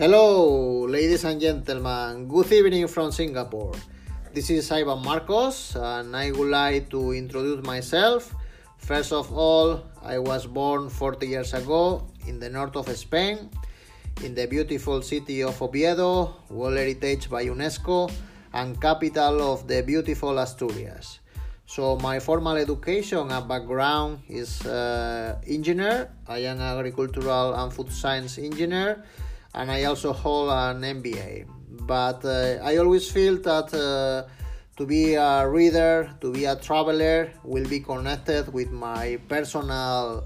Hello, ladies and gentlemen. Good evening from Singapore. This is Ivan Marcos, and I would like to introduce myself. First of all, I was born 40 years ago in the north of Spain, in the beautiful city of Oviedo, World Heritage by UNESCO, and capital of the beautiful Asturias. So my formal education and background is uh, engineer. I am agricultural and food science engineer and I also hold an MBA. But uh, I always feel that uh, to be a reader, to be a traveler, will be connected with my personal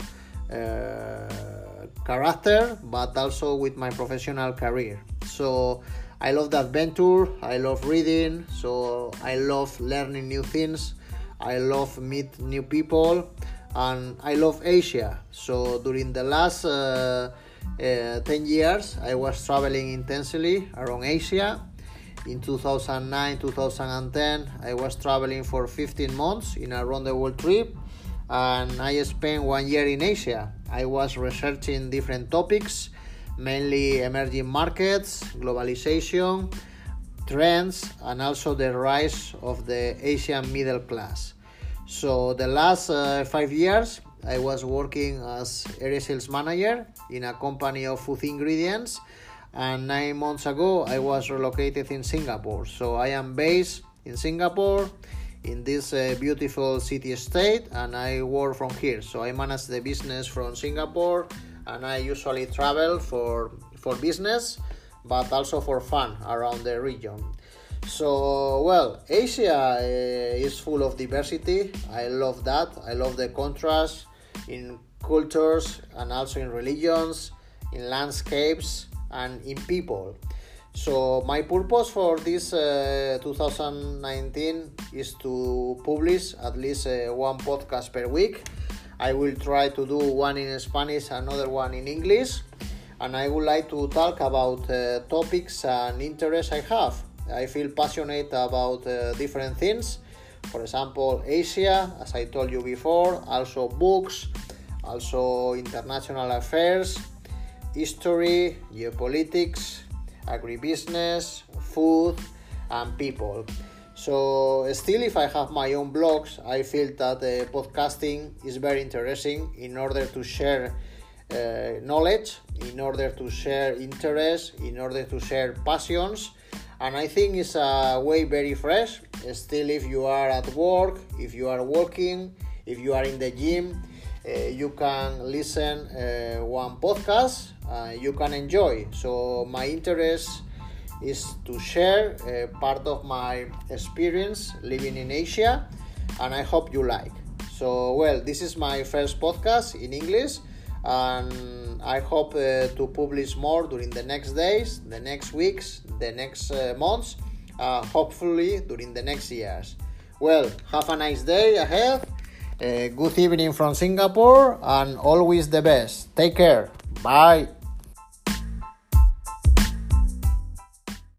uh, character, but also with my professional career. So I love the adventure, I love reading, so I love learning new things, I love meet new people, and I love Asia. So during the last uh, uh, 10 years I was traveling intensely around Asia. In 2009 2010, I was traveling for 15 months in a round the world trip, and I spent one year in Asia. I was researching different topics, mainly emerging markets, globalization, trends, and also the rise of the Asian middle class. So, the last uh, five years, I was working as area sales manager in a company of food ingredients, and nine months ago I was relocated in Singapore. So I am based in Singapore in this uh, beautiful city state, and I work from here. So I manage the business from Singapore, and I usually travel for for business, but also for fun around the region. So, well, Asia uh, is full of diversity. I love that. I love the contrast in cultures and also in religions, in landscapes, and in people. So my purpose for this uh, 2019 is to publish at least uh, one podcast per week. I will try to do one in Spanish, another one in English, and I would like to talk about uh, topics and interests I have. I feel passionate about uh, different things. For example, Asia, as I told you before, also books, also international affairs, history, geopolitics, agribusiness, food, and people. So, still, if I have my own blogs, I feel that uh, podcasting is very interesting in order to share uh, knowledge, in order to share interests, in order to share passions, and I think it's a way very fresh. Still, if you are at work, if you are working, if you are in the gym, uh, you can listen uh, one podcast uh, you can enjoy so my interest is to share part of my experience living in asia and i hope you like so well this is my first podcast in english and i hope uh, to publish more during the next days the next weeks the next uh, months uh, hopefully during the next years well have a nice day ahead uh, good evening from Singapore and always the best. Take care. Bye.